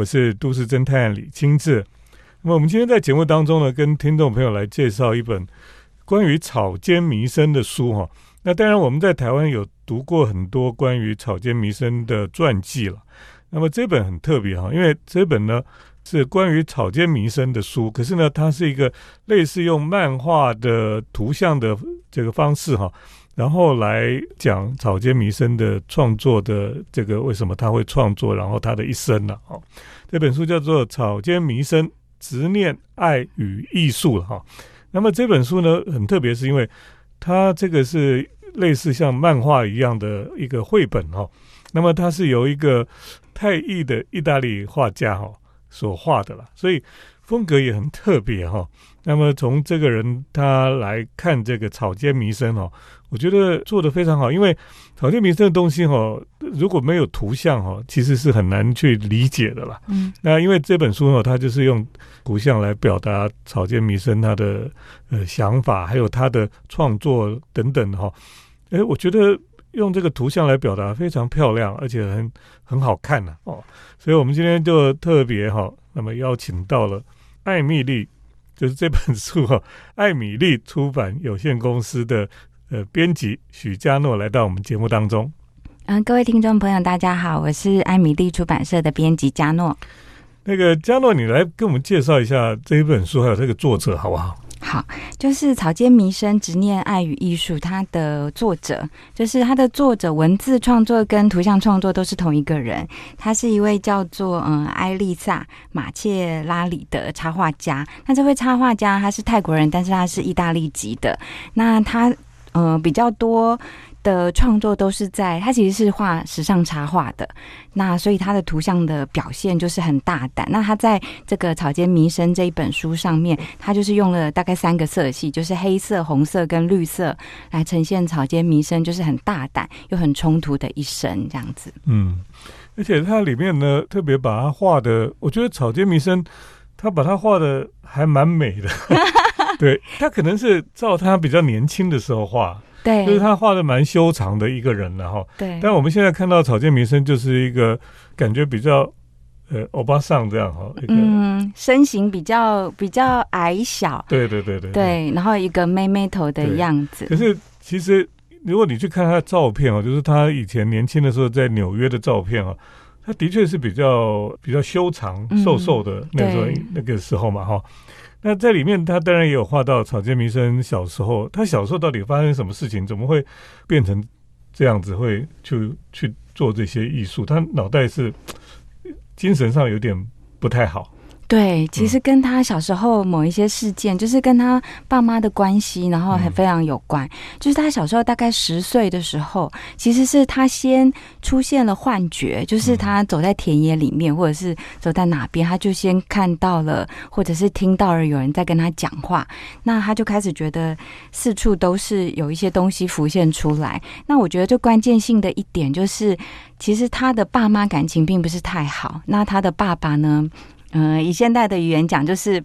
我是都市侦探李清志。那么我们今天在节目当中呢，跟听众朋友来介绍一本关于草间弥生的书哈。那当然我们在台湾有读过很多关于草间弥生的传记了。那么这本很特别哈，因为这本呢是关于草间弥生的书，可是呢它是一个类似用漫画的图像的这个方式哈。然后来讲草间弥生的创作的这个为什么他会创作，然后他的一生呢？哦，这本书叫做《草间弥生：执念、爱与艺术》了哈。那么这本书呢很特别，是因为它这个是类似像漫画一样的一个绘本哈。那么它是由一个泰裔的意大利画家哈所画的了，所以风格也很特别哈。那么从这个人他来看这个草间弥生哦。我觉得做的非常好，因为草间弥生的东西哈，如果没有图像哈，其实是很难去理解的啦。嗯，那因为这本书呢，它就是用图像来表达草间弥生他的呃想法，还有他的创作等等哈。哎，我觉得用这个图像来表达非常漂亮，而且很很好看呢哦。所以我们今天就特别哈，那么邀请到了艾米丽，就是这本书哈，艾米丽出版有限公司的。呃，编辑许佳诺来到我们节目当中。嗯，各位听众朋友，大家好，我是艾米丽出版社的编辑佳诺。那个佳诺，你来跟我们介绍一下这一本书，还有这个作者，好不好？好，就是草间弥生执念爱与艺术，它的作者就是它的作者，文字创作跟图像创作都是同一个人。他是一位叫做嗯艾丽萨马切拉里的插画家。那这位插画家他是泰国人，但是他是意大利籍的。那他呃，比较多的创作都是在他其实是画时尚插画的，那所以他的图像的表现就是很大胆。那他在这个《草间弥生》这一本书上面，他就是用了大概三个色系，就是黑色、红色跟绿色来呈现草间弥生，就是很大胆又很冲突的一生这样子。嗯，而且它里面呢，特别把它画的，我觉得草间弥生他把它画的还蛮美的。对他可能是照他比较年轻的时候画，对，就是他画的蛮修长的一个人了哈。对，但我们现在看到草间弥生就是一个感觉比较呃欧巴桑这样哈，嗯，身形比较比较矮小，对对对对对，然后一个妹妹头的样子。可是其实如果你去看他的照片哦，就是他以前年轻的时候在纽约的照片啊，他的确是比较比较修长瘦瘦的那时候那个时候嘛哈。那在里面，他当然也有画到草间弥生小时候。他小时候到底发生什么事情，怎么会变成这样子，会去去做这些艺术？他脑袋是精神上有点不太好。对，其实跟他小时候某一些事件，就是跟他爸妈的关系，然后还非常有关。就是他小时候大概十岁的时候，其实是他先出现了幻觉，就是他走在田野里面，或者是走在哪边，他就先看到了，或者是听到了有人在跟他讲话。那他就开始觉得四处都是有一些东西浮现出来。那我觉得最关键性的一点就是，其实他的爸妈感情并不是太好。那他的爸爸呢？嗯，以现代的语言讲，就是。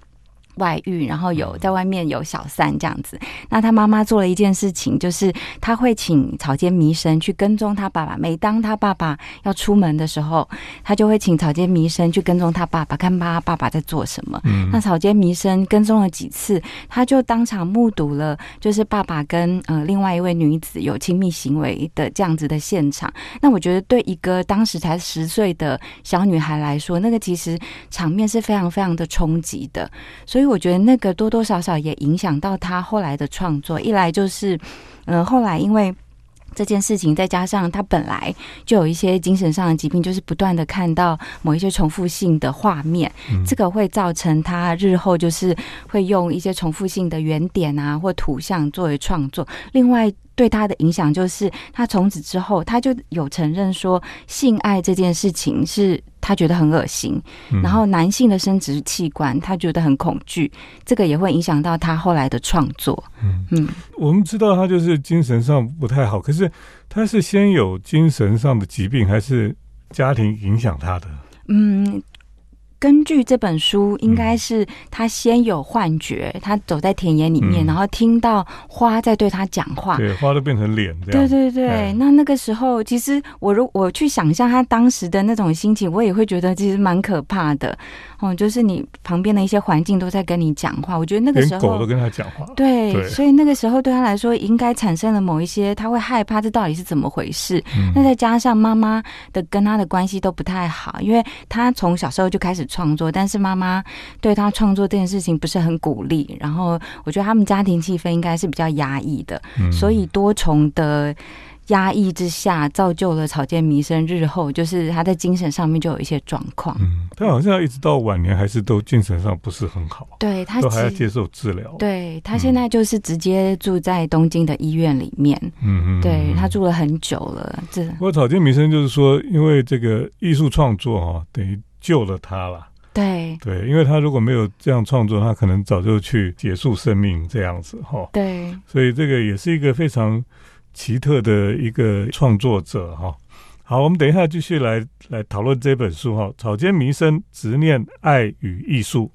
外遇，然后有在外面有小三这样子。那他妈妈做了一件事情，就是他会请草间弥生去跟踪他爸爸。每当他爸爸要出门的时候，他就会请草间弥生去跟踪他爸爸，看他爸爸在做什么。那草间弥生跟踪了几次，他就当场目睹了，就是爸爸跟呃另外一位女子有亲密行为的这样子的现场。那我觉得，对一个当时才十岁的小女孩来说，那个其实场面是非常非常的冲击的。所以。我觉得那个多多少少也影响到他后来的创作。一来就是，嗯，后来因为这件事情，再加上他本来就有一些精神上的疾病，就是不断的看到某一些重复性的画面，这个会造成他日后就是会用一些重复性的原点啊或图像作为创作。另外，对他的影响就是，他从此之后他就有承认说，性爱这件事情是。他觉得很恶心，然后男性的生殖器官他觉得很恐惧，这个也会影响到他后来的创作。嗯嗯，我们知道他就是精神上不太好，可是他是先有精神上的疾病，还是家庭影响他的？嗯，根据这本书，应该是他先有幻觉，他走在田野里面，嗯然后听到花在对他讲话。对，花都变成脸这对样。对对，哎那那个时候，其实我如我去想象他当时的那种心情，我也会觉得其实蛮可怕的。哦，就是你旁边的一些环境都在跟你讲话，我觉得那个时候狗都跟他讲话。对，对所以那个时候对他来说，应该产生了某一些，他会害怕这到底是怎么回事。嗯那再加上妈妈的跟他的关系都不太好，因为他从小时候就开始创作，但是妈妈对他创作这件事情不是很鼓励。然后我觉得他们家庭气氛应该是比较压抑的，嗯所以多重的。压抑之下，造就了草间弥生日后就是他在精神上面就有一些状况。嗯，他好像一直到晚年还是都精神上不是很好，对他都还要接受治疗。，对他现在就是直接住在东京的医院里面，嗯嗯，对他住。住了很久了。这不过草间弥生就是说，因为这个艺术创作哈、等于救了他了。对对，因为他如果没有这样创作，他可能早就去结束生命这样子哈、对，所以这个也是一个非常奇特的一个创作者哈、好，我们等一下继续来来讨论这本书哈、草间弥生执念爱与艺术。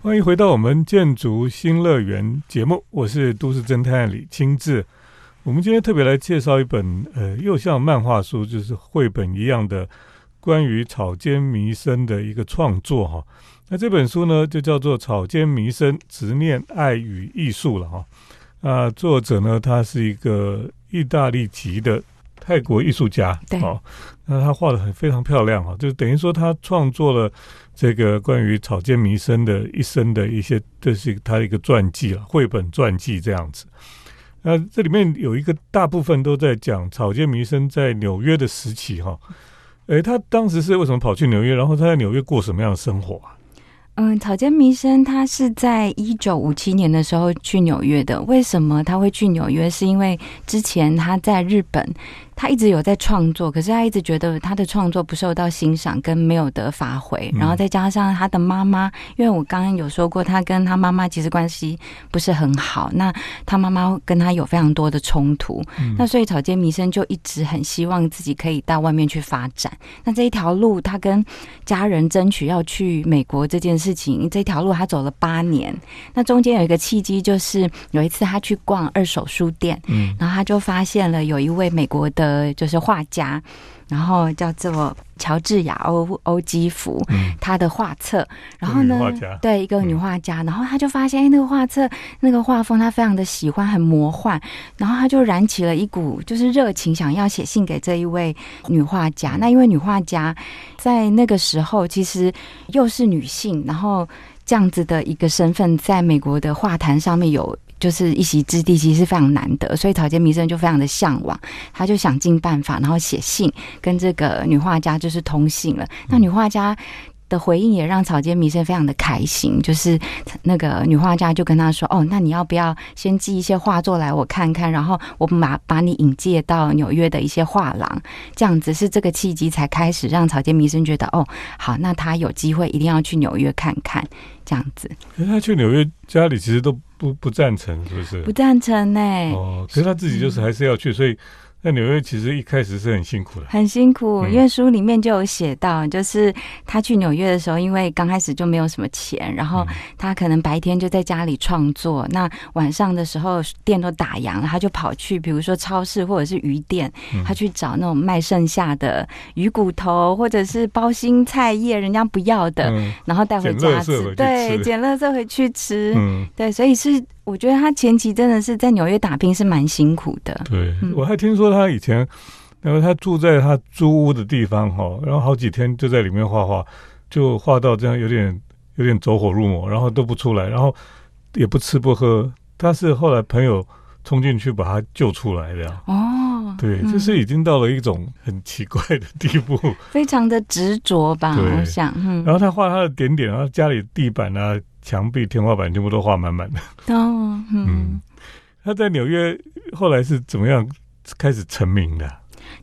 欢迎回到我们建筑新乐园节目，我是都市侦探李清志。我们今天特别来介绍一本呃，又像漫画书，就是绘本一样的关于草间弥生的一个创作哈。那这本书呢，就叫做《草间弥生执念爱与艺术》了哈。啊，作者呢，他是一个意大利籍的泰国艺术家，对哦，那他画的很非常漂亮哈，就等于说他创作了这个关于草间弥生的一生的一些，这是他的一个传记了，绘本传记这样子。那这里面有一个大部分都在讲草间弥生在纽约的时期哈。诶，他当时是为什么跑去纽约？然后他在纽约过什么样的生活啊？嗯，草间弥生他是在一九五七年的时候去纽约的。为什么他会去纽约？是因为之前他在日本，他一直有在创作，可是他一直觉得他的创作不受到欣赏，跟没有得发挥。嗯然后再加上他的妈妈，因为我刚刚有说过，他跟他妈妈其实关系不是很好，那他妈妈跟他有非常多的冲突。嗯那所以草间弥生就一直很希望自己可以到外面去发展。那这一条路，他跟家人争取要去美国这件事情，这条路他走了八年。那中间有一个契机，就是有一次他去逛二手书店，嗯然后他就发现了有一位美国的，就是画家，然后叫做乔治亚欧欧基福，嗯他的画册，然后呢对一个女画家，然后他就发现，哎，那个画册那个画风他非常的喜欢，很魔幻，然后他就燃起了一股就是热情，想要写信给这一位女画家。那因为女画家在那个时候其实又是女性，然后这样子的一个身份，在美国的画坛上面有。就是一席之地，其实是非常难得，所以草间弥生就非常的向往，他就想尽办法，然后写信跟这个女画家就是通信了。那女画家的回应也让草间弥生非常的开心，就是那个女画家就跟他说：“哦，那你要不要先寄一些画作来我看看，然后我们把把你引介到纽约的一些画廊，这样子是这个契机才开始让草间弥生觉得哦，好，那他有机会一定要去纽约看看，这样子。因为他去纽约，家里其实都不不赞成，是不是？不赞成呢、哦，可是他自己就是还是要去，所以在纽约其实一开始是很辛苦的。很辛苦，嗯。因为书里面就有写到，就是他去纽约的时候，因为刚开始就没有什么钱，然后嗯。他可能白天就在家里创作，那晚上的时候店都打烊了，他就跑去比如说超市或者是鱼店，嗯。他去找那种卖剩下的鱼骨头或者是包心菜叶，人家不要的，嗯然后带回家吃，对，捡垃圾回去吃，嗯，对，所以是我觉得他前期真的是在纽约打拼是蛮辛苦的，对，嗯我还听说他以前，然后他住在他租屋的地方哈，然后好几天就在里面画画，就画到这样有点有点走火入魔，然后都不出来，然后也不吃不喝。他是后来朋友冲进去把他救出来的呀。哦，对，嗯就是已经到了一种很奇怪的地步。非常的执着吧，我想，嗯，然后他画他的点点，然后家里地板啊、墙壁、天花板全部都画满满的。哦，嗯嗯，他在纽约后来是怎么样开始成名的？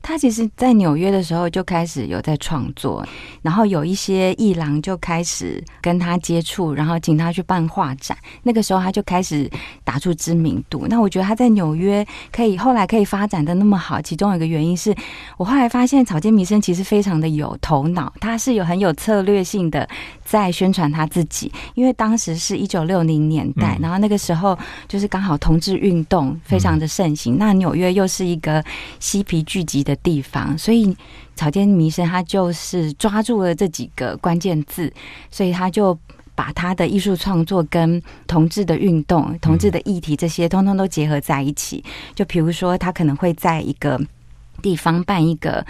他其实，在纽约的时候就开始有在创作，然后有一些艺廊就开始跟他接触，然后请他去办画展。那个时候他就开始打出知名度。那我觉得他在纽约可以后来可以发展的那么好，其中有一个原因是我后来发现草间弥生其实非常的有头脑，他是有很有策略性的在宣传他自己。因为当时是一九六零年代，然后那个时候就是刚好同志运动非常的盛行，那纽约又是一个嬉皮聚集的地方，所以草间弥生他就是抓住了这几个关键字，所以他就把他的艺术创作跟同志的运动、同志的议题这些，通通都结合在一起。就比如说，他可能会在一个地方办一个。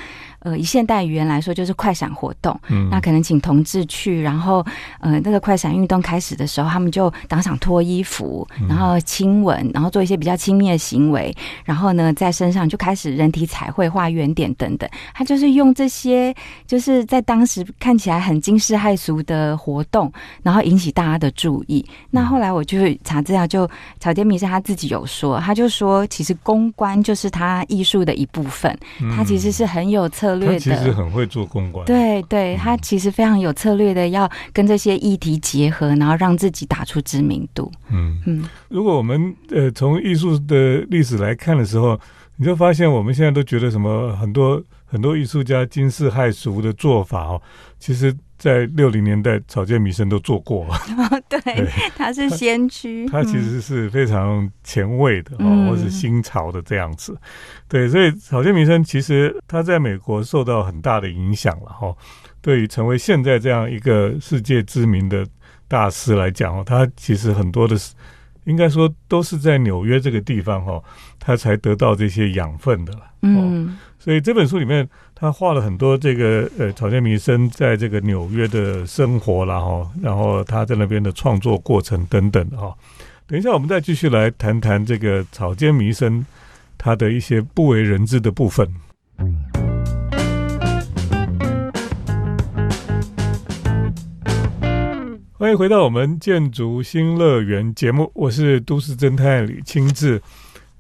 呃，以现代语言来说，就是快闪活动。嗯，那可能请同志去，然后呃，那个快闪运动开始的时候，他们就当场脱衣服，然后亲吻，然后做一些比较亲密的行为，然后呢，在身上就开始人体彩绘、画圆点等等。他就是用这些，就是在当时看起来很惊世骇俗的活动，然后引起大家的注意。那后来我就查资料，就草间弥生他自己有说，他就说，其实公关就是他艺术的一部分，他其实是很有策。他其实很会做公关，对对，他其实非常有策略的，要跟这些议题结合，然后让自己打出知名度。嗯。嗯，如果我们呃从艺术的历史来看的时候，你就发现我们现在都觉得什么很多很多艺术家惊世骇俗的做法哦，其实。在六零年代，草间弥生都做过。对，他是先驱。他其实是非常前卫的，哦，或是新潮的这样子。对，所以草间弥生其实他在美国受到很大的影响了哈。对于成为现在这样一个世界知名的大师来讲哦，他其实很多的，应该说都是在纽约这个地方哈，他才得到这些养分的了。嗯，所以这本书里面。他画了很多这个呃草间弥生在这个纽约的生活然后然后他在那边的创作过程等等哈。等一下我们再继续来谈谈这个草间弥生他的一些不为人知的部分。欢迎回到我们建筑新乐园节目，我是都市侦探李清志。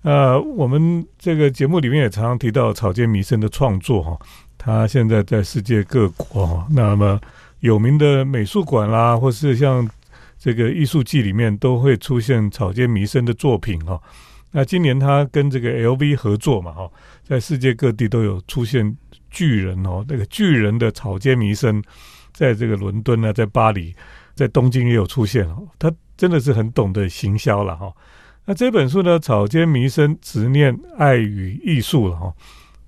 呃，我们这个节目里面也常常提到草间弥生的创作哈，他现在在世界各国哈，那么有名的美术馆啦，或是像这个艺术季里面都会出现草间弥生的作品哈。那今年他跟这个 LV 合作嘛哈，在世界各地都有出现巨人哦，那个巨人的草间弥生，在这个伦敦呢，在巴黎，在东京也有出现哦，他真的是很懂得行销了哈。那这本书呢，《草间弥生执念爱与艺术》了哈，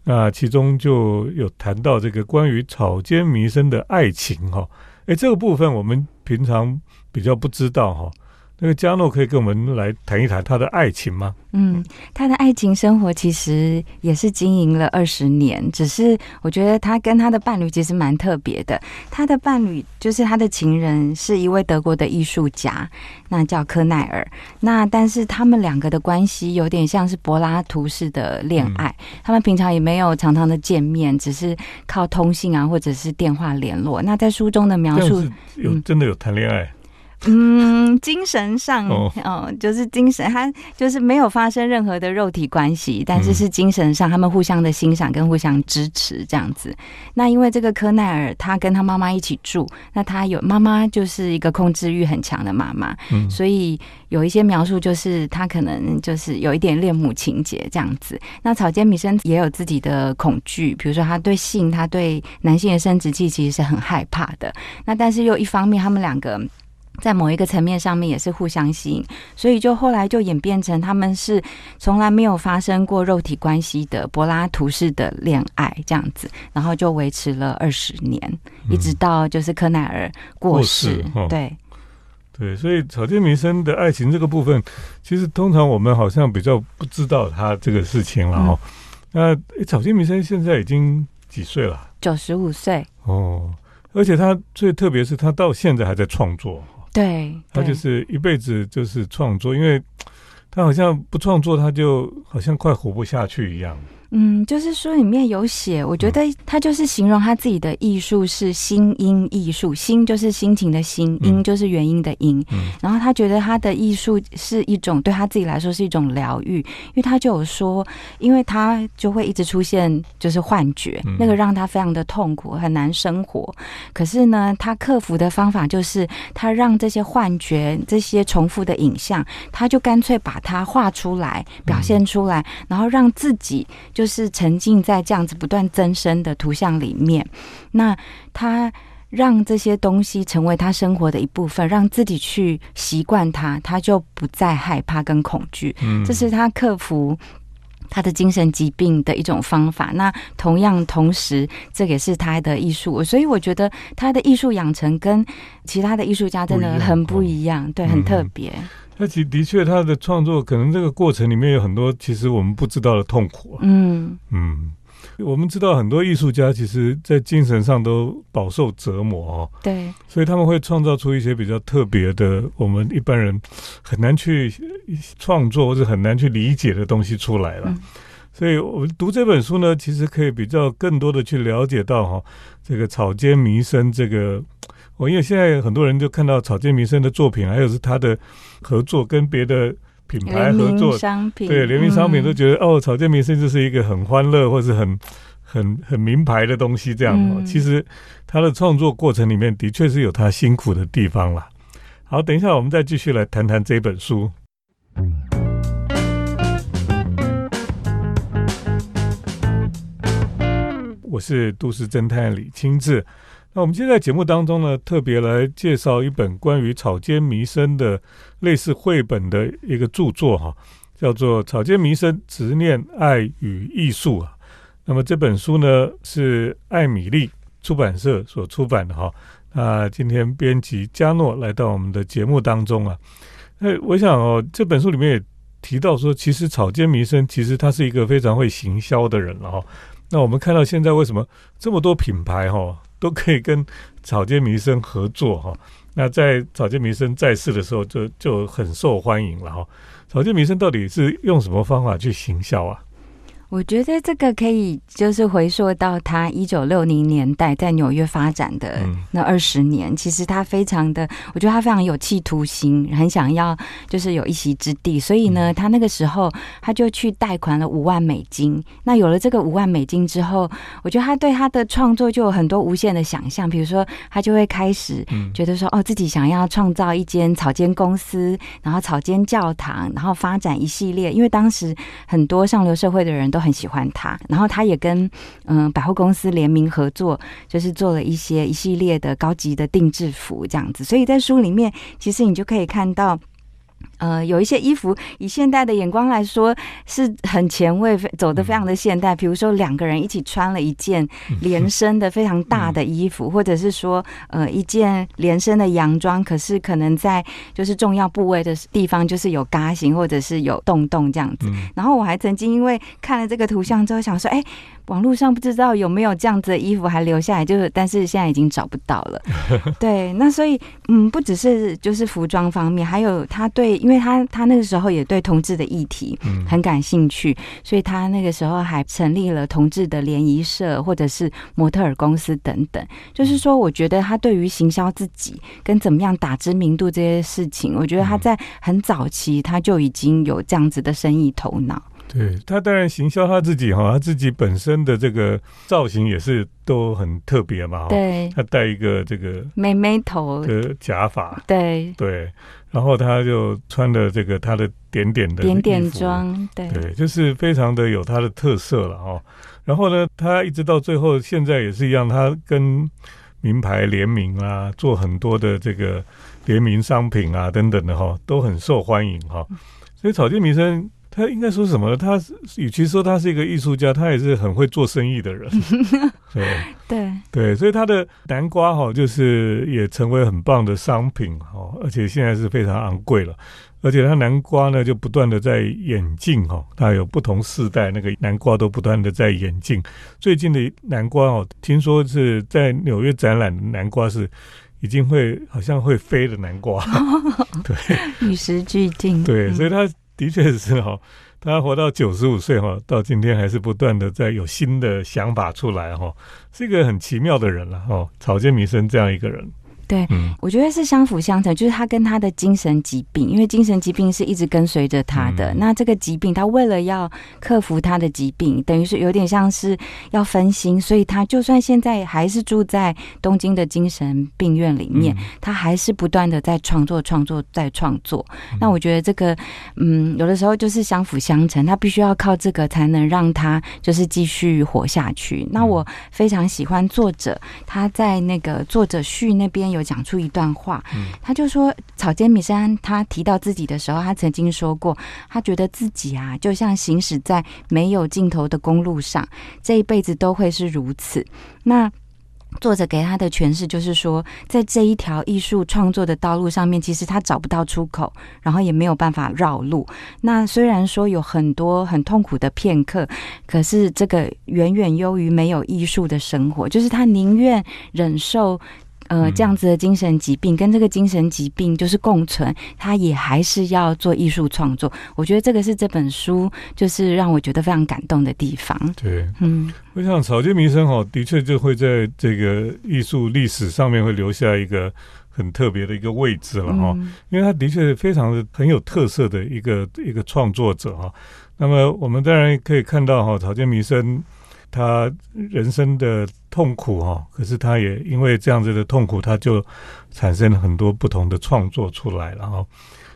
那其中就有谈到这个关于草间弥生的爱情哈，诶，这个部分我们平常比较不知道哈。那个加诺可以跟我们来谈一谈他的爱情吗？嗯，他的爱情生活其实也是经营了二十年，只是我觉得他跟他的伴侣其实蛮特别的。他的伴侣就是他的情人，是一位德国的艺术家，那叫科奈尔。那但是他们两个的关系有点像是柏拉图式的恋爱，他们平常也没有常常的见面，只是靠通信啊或者是电话联络。那在书中的描述，有真的有谈恋爱。嗯，精神上哦，就是精神，他就是没有发生任何的肉体关系，但是是精神上，他们互相的欣赏跟互相支持这样子。那因为这个科奈尔，他跟他妈妈一起住，那他有妈妈就是一个控制欲很强的妈妈，所以有一些描述就是他可能就是有一点恋母情节这样子。那草间弥生也有自己的恐惧，比如说他对性，他对男性的生殖器其实是很害怕的。那但是又一方面，他们两个。在某一个层面上面也是互相吸引，所以就后来就演变成他们是从来没有发生过肉体关系的柏拉图式的恋爱这样子，然后就维持了二十年，一直到就是柯奈尔过世。对对，所以草间弥生的爱情这个部分，其实通常我们好像比较不知道他这个事情了哈。那草间弥生现在已经几岁了？九十五岁哦，而且他最特别是他到现在还在创作。对，他就是一辈子就是创作，因为他好像不创作，他就好像快活不下去一样。嗯，就是书里面有写，我觉得他就是形容他自己的艺术是心音艺术，心就是心情的心，音就是原因的音。然后他觉得他的艺术是一种对他自己来说是一种疗愈，因为他就有说，因为他就会一直出现就是幻觉，那个让他非常的痛苦，很难生活。可是呢，他克服的方法就是他让这些幻觉、这些重复的影像，他就干脆把它画出来、表现出来，然后让自己。就是沉浸在这样子不断增生的图像里面，那他让这些东西成为他生活的一部分，让自己去习惯它，他就不再害怕跟恐惧。嗯，这是他克服他的精神疾病的一种方法。那同样，同时这也是他的艺术，所以我觉得他的艺术养成跟其他的艺术家真的很不一样，对，很特别。那其的确，他的创作可能这个过程里面有很多其实我们不知道的痛苦。嗯嗯，我们知道很多艺术家其实在精神上都饱受折磨哦。对，所以他们会创造出一些比较特别的，我们一般人很难去创作或者很难去理解的东西出来了。所以我们读这本书呢，其实可以比较更多的去了解到哈，这个草间弥生这个。我因为现在很多人就看到草间弥生的作品，还有是他的合作跟别的品牌合作，对联名商品都觉得哦，草间弥生就是一个很欢乐或是很 很很名牌的东西这样。其实他的创作过程里面的确是有他辛苦的地方啦。好，等一下我们再继续来谈谈这本书。我是都市侦探李清志。那我们今天在节目当中呢，特别来介绍一本关于草间弥生的类似绘本的一个著作哈，叫做《草间弥生：执念、爱与艺术》啊。那么这本书呢是艾米丽出版社所出版的哈。那今天编辑加诺来到我们的节目当中啊，那我想哦，这本书里面也提到说，其实草间弥生其实他是一个非常会行销的人了哈。那我们看到现在为什么这么多品牌哈？都可以跟草间弥生合作哈，那在草间弥生在世的时候就就很受欢迎了哈。草间弥生到底是用什么方法去行销啊？我觉得这个可以就是回溯到他一九六零年代在纽约发展的那二十年，其实他非常的，我觉得他非常有企图心，很想要就是有一席之地，所以呢，他那个时候他就去贷款了五万美金。那有了这个五万美金之后，我觉得他对他的创作就有很多无限的想象，比如说他就会开始觉得说，哦，自己想要创造一间草间公司，然后草间教堂，然后发展一系列，因为当时很多上流社会的人都。都很喜欢他，然后他也跟嗯百货公司联名合作，就是做了一些一系列的高级的定制服这样子，所以在书里面，其实你就可以看到。呃，有一些衣服以现代的眼光来说是很前卫，走的非常的现代。比如说两个人一起穿了一件连身的非常大的衣服，或者是说呃一件连身的洋装，可是可能在就是重要部位的地方就是有嘎型或者是有洞洞这样子。然后我还曾经因为看了这个图像之后想说，哎。网络上不知道有没有这样子的衣服还留下来，就是但是现在已经找不到了。对，那所以嗯，不只是就是服装方面，还有他对，因为他他那个时候也对同志的议题很感兴趣，所以他那个时候还成立了同志的联谊社或者是模特儿公司等等。就是说，我觉得他对于行销自己跟怎么样打知名度这些事情，我觉得他在很早期他就已经有这样子的生意头脑。对他当然行销他自己哈，他自己本身的这个造型也是都很特别嘛。对，他戴一个这个妹妹头的假发。对对，然后他就穿的这个他的点点的点点装，对对，就是非常的有他的特色了哦。然后呢，他一直到最后现在也是一样，他跟名牌联名啊，做很多的这个联名商品啊等等的哈，都很受欢迎哈。所以草间弥生。他应该说什么？他与其说他是一个艺术家，他也是很会做生意的人。对对对，所以他的南瓜哈，就是也成为很棒的商品哈，而且现在是非常昂贵了。而且他南瓜呢，就不断的在演进哈，它有不同世代那个南瓜都不断的在演进。最近的南瓜哦，听说是在纽约展览的南瓜是已经会好像会飞的南瓜。对，与时俱进。对，所以他。的确是哈，他活到九十五岁哈，到今天还是不断的在有新的想法出来哈，是一个很奇妙的人了哈。草间弥生这样一个人。对，我觉得是相辅相成，就是他跟他的精神疾病，因为精神疾病是一直跟随着他的。那这个疾病，他为了要克服他的疾病，等于是有点像是要分心，所以他就算现在还是住在东京的精神病院里面，他还是不断的在创作、创作、在创作。那我觉得这个，嗯，有的时候就是相辅相成，他必须要靠这个才能让他就是继续活下去。那我非常喜欢作者他在那个作者序那边有。有讲出一段话，他就说草间弥生他提到自己的时候，他曾经说过，他觉得自己啊，就像行驶在没有尽头的公路上，这一辈子都会是如此。那。作者给他的诠释就是说，在这一条艺术创作的道路上面，其实他找不到出口，然后也没有办法绕路。那虽然说有很多很痛苦的片刻，可是这个远远优于没有艺术的生活。就是他宁愿忍受。呃，这样子的精神疾病跟这个精神疾病就是共存，他也还是要做艺术创作。我觉得这个是这本书就是让我觉得非常感动的地方。对，嗯，我想草间弥生哈，的确就会在这个艺术历史上面会留下一个很特别的一个位置了哈，因为他的确非常的很有特色的一个一个创作者哈。那么我们当然可以看到哈，草间弥生。他人生的痛苦哈，可是他也因为这样子的痛苦，他就产生了很多不同的创作出来了哈。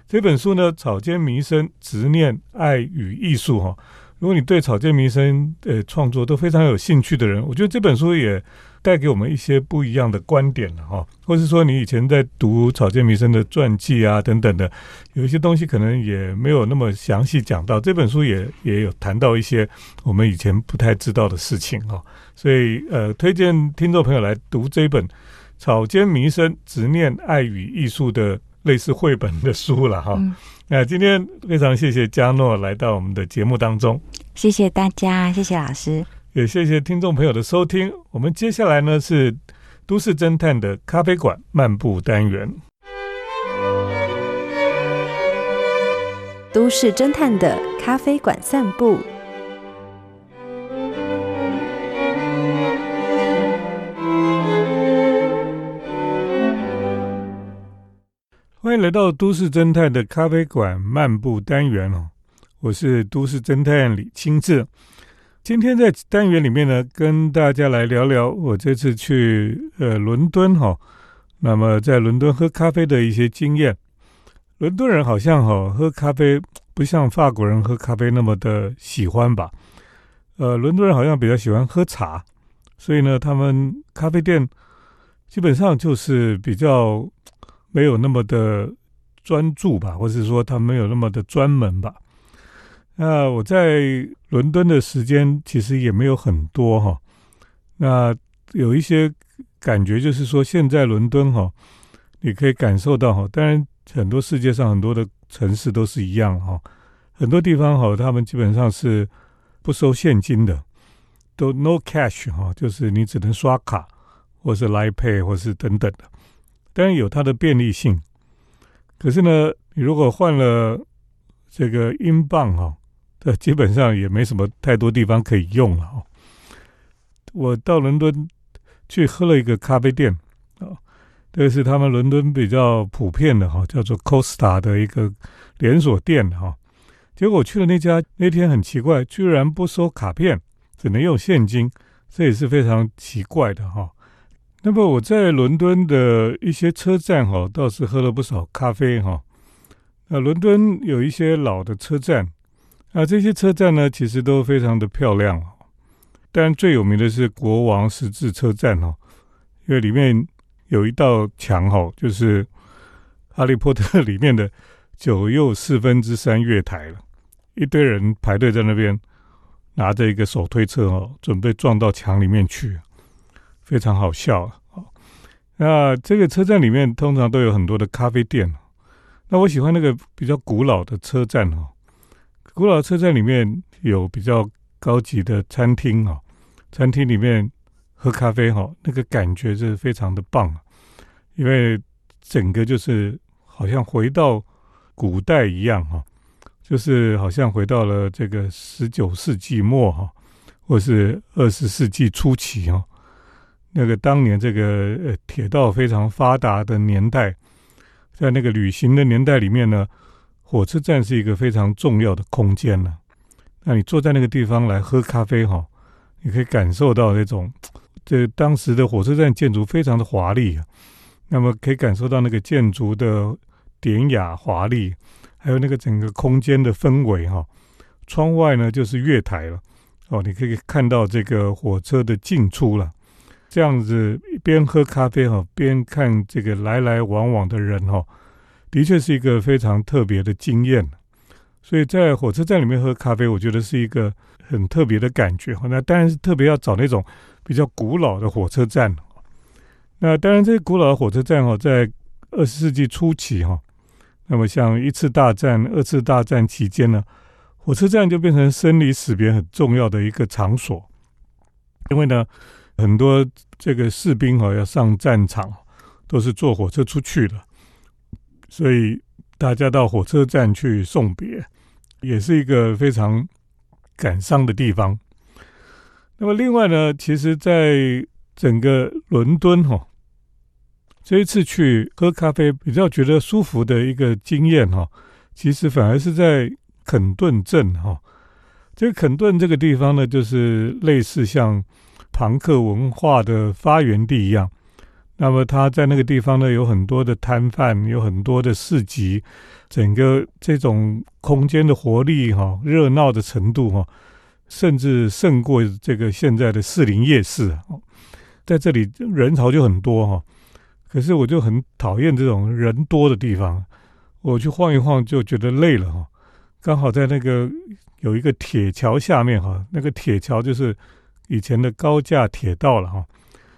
这本书呢，《草间弥生：执念、爱与艺术》哈。如果你对草间弥生的创作都非常有兴趣的人，我觉得这本书也。带给我们一些不一样的观点了哈，或是说你以前在读草间弥生的传记啊等等的，有一些东西可能也没有那么详细讲到。这本书也也有谈到一些我们以前不太知道的事情哈，所以呃，推荐听众朋友来读这本草间弥生执念爱与艺术的类似绘本的书了哈。那今天非常谢谢嘉诺来到我们的节目当中，谢谢大家，谢谢老师。也谢谢听众朋友的收听。我们接下来呢是都市侦探的咖啡馆漫步单元。都市侦探的咖啡馆散步。欢迎来到都市侦探的咖啡馆漫步单元哦，我是都市侦探李清志。今天在单元里面呢，跟大家来聊聊我这次去呃伦敦哈，那么在伦敦喝咖啡的一些经验。伦敦人好像哈喝咖啡不像法国人喝咖啡那么的喜欢吧？呃，伦敦人好像比较喜欢喝茶，所以呢，他们咖啡店基本上就是比较没有那么的专注吧，或者说他没有那么的专门吧。那我在伦敦的时间其实也没有很多哈。那有一些感觉，就是说现在伦敦哈，你可以感受到哈。当然，很多世界上很多的城市都是一样哈。很多地方哈，他们基本上是不收现金的，都 no cash 哈，就是你只能刷卡或是来 pay 或是等等的。当然有它的便利性，可是呢，你如果换了这个英镑哈。这基本上也没什么太多地方可以用了哦。我到伦敦去喝了一个咖啡店啊，这是他们伦敦比较普遍的哈，叫做 Costa 的一个连锁店哈。结果去了那家，那天很奇怪，居然不收卡片，只能用现金，这也是非常奇怪的哈。那么我在伦敦的一些车站哈，倒是喝了不少咖啡哈。那伦敦有一些老的车站。啊，这些车站呢，其实都非常的漂亮。当然，最有名的是国王十字车站哦，因为里面有一道墙哈，就是《哈利波特》里面的九又四分之三月台了，一堆人排队在那边，拿着一个手推车哦，准备撞到墙里面去，非常好笑。啊。那这个车站里面通常都有很多的咖啡店，那我喜欢那个比较古老的车站哦。古老车站里面有比较高级的餐厅啊，餐厅里面喝咖啡哈，那个感觉是非常的棒，因为整个就是好像回到古代一样哈，就是好像回到了这个十九世纪末哈，或是二十世纪初期哈，那个当年这个呃铁道非常发达的年代，在那个旅行的年代里面呢，火车站是一个非常重要的空间呢。那你坐在那个地方来喝咖啡哈，你可以感受到那种这当时的火车站建筑非常的华丽，那么可以感受到那个建筑的典雅华丽。还有那个整个空间的氛围哈，窗外呢就是月台了哦，你可以看到这个火车的进出了。这样子一边喝咖啡哈，边看这个来来往往的人哈，的确是一个非常特别的经验。所以在火车站里面喝咖啡，我觉得是一个很特别的感觉哈。那当然是特别要找那种比较古老的火车站。那当然，这些古老的火车站哈，在二十世纪初期哈。那么，像一次大战、二次大战期间呢，火车站就变成生离死别很重要的一个场所。因为呢，很多这个士兵哈要上战场，都是坐火车出去的，所以大家到火车站去送别，也是一个非常感伤的地方。那么，另外呢，其实，在整个伦敦哈。这一次去喝咖啡比较觉得舒服的一个经验哈，其实反而是在肯顿镇哈。这个肯顿这个地方呢，就是类似像朋克文化的发源地一样。那么它在那个地方呢，有很多的摊贩，有很多的市集，整个这种空间的活力哈，热闹的程度哈，甚至胜过这个现在的士林夜市。在这里人潮就很多哈。可是我就很讨厌这种人多的地方，我去晃一晃就觉得累了哈。刚好在那个有一个铁桥下面哈，那个铁桥就是以前的高架铁道了哈。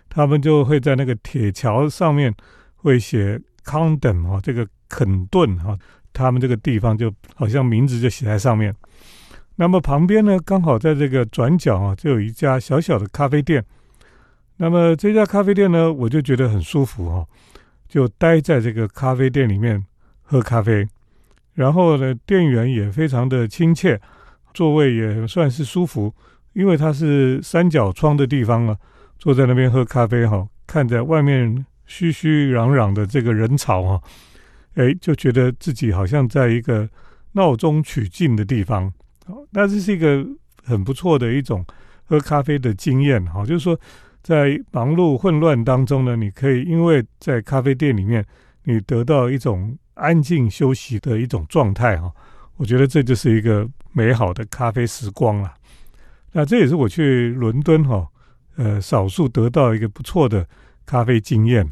他们就会在那个铁桥上面会写康登哈，这个肯顿哈，他们这个地方就好像名字就写在上面。那么旁边呢，刚好在这个转角啊，就有一家小小的咖啡店。那么这家咖啡店呢，我就觉得很舒服哈，就待在这个咖啡店里面喝咖啡，然后呢，店员也非常的亲切，座位也算是舒服，因为它是三角窗的地方啊，坐在那边喝咖啡哈，看着外面熙熙攘攘的这个人潮哈，哎，就觉得自己好像在一个闹中取静的地方，好那这是一个很不错的一种喝咖啡的经验哈，就是说。在忙碌混乱当中呢，你可以因为在咖啡店里面，你得到一种安静休息的一种状态哈。我觉得这就是一个美好的咖啡时光了。那这也是我去伦敦哈，呃，少数得到一个不错的咖啡经验。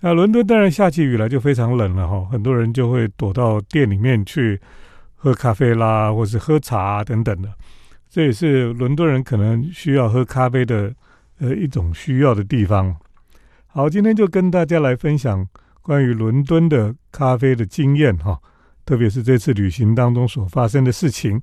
那伦敦当然下起雨来就非常冷了哈，很多人就会躲到店里面去喝咖啡啦，或是喝茶等等的。这也是伦敦人可能需要喝咖啡的。呃，一种需要的地方。好，今天就跟大家来分享关于伦敦的咖啡的经验哈，特别是这次旅行当中所发生的事情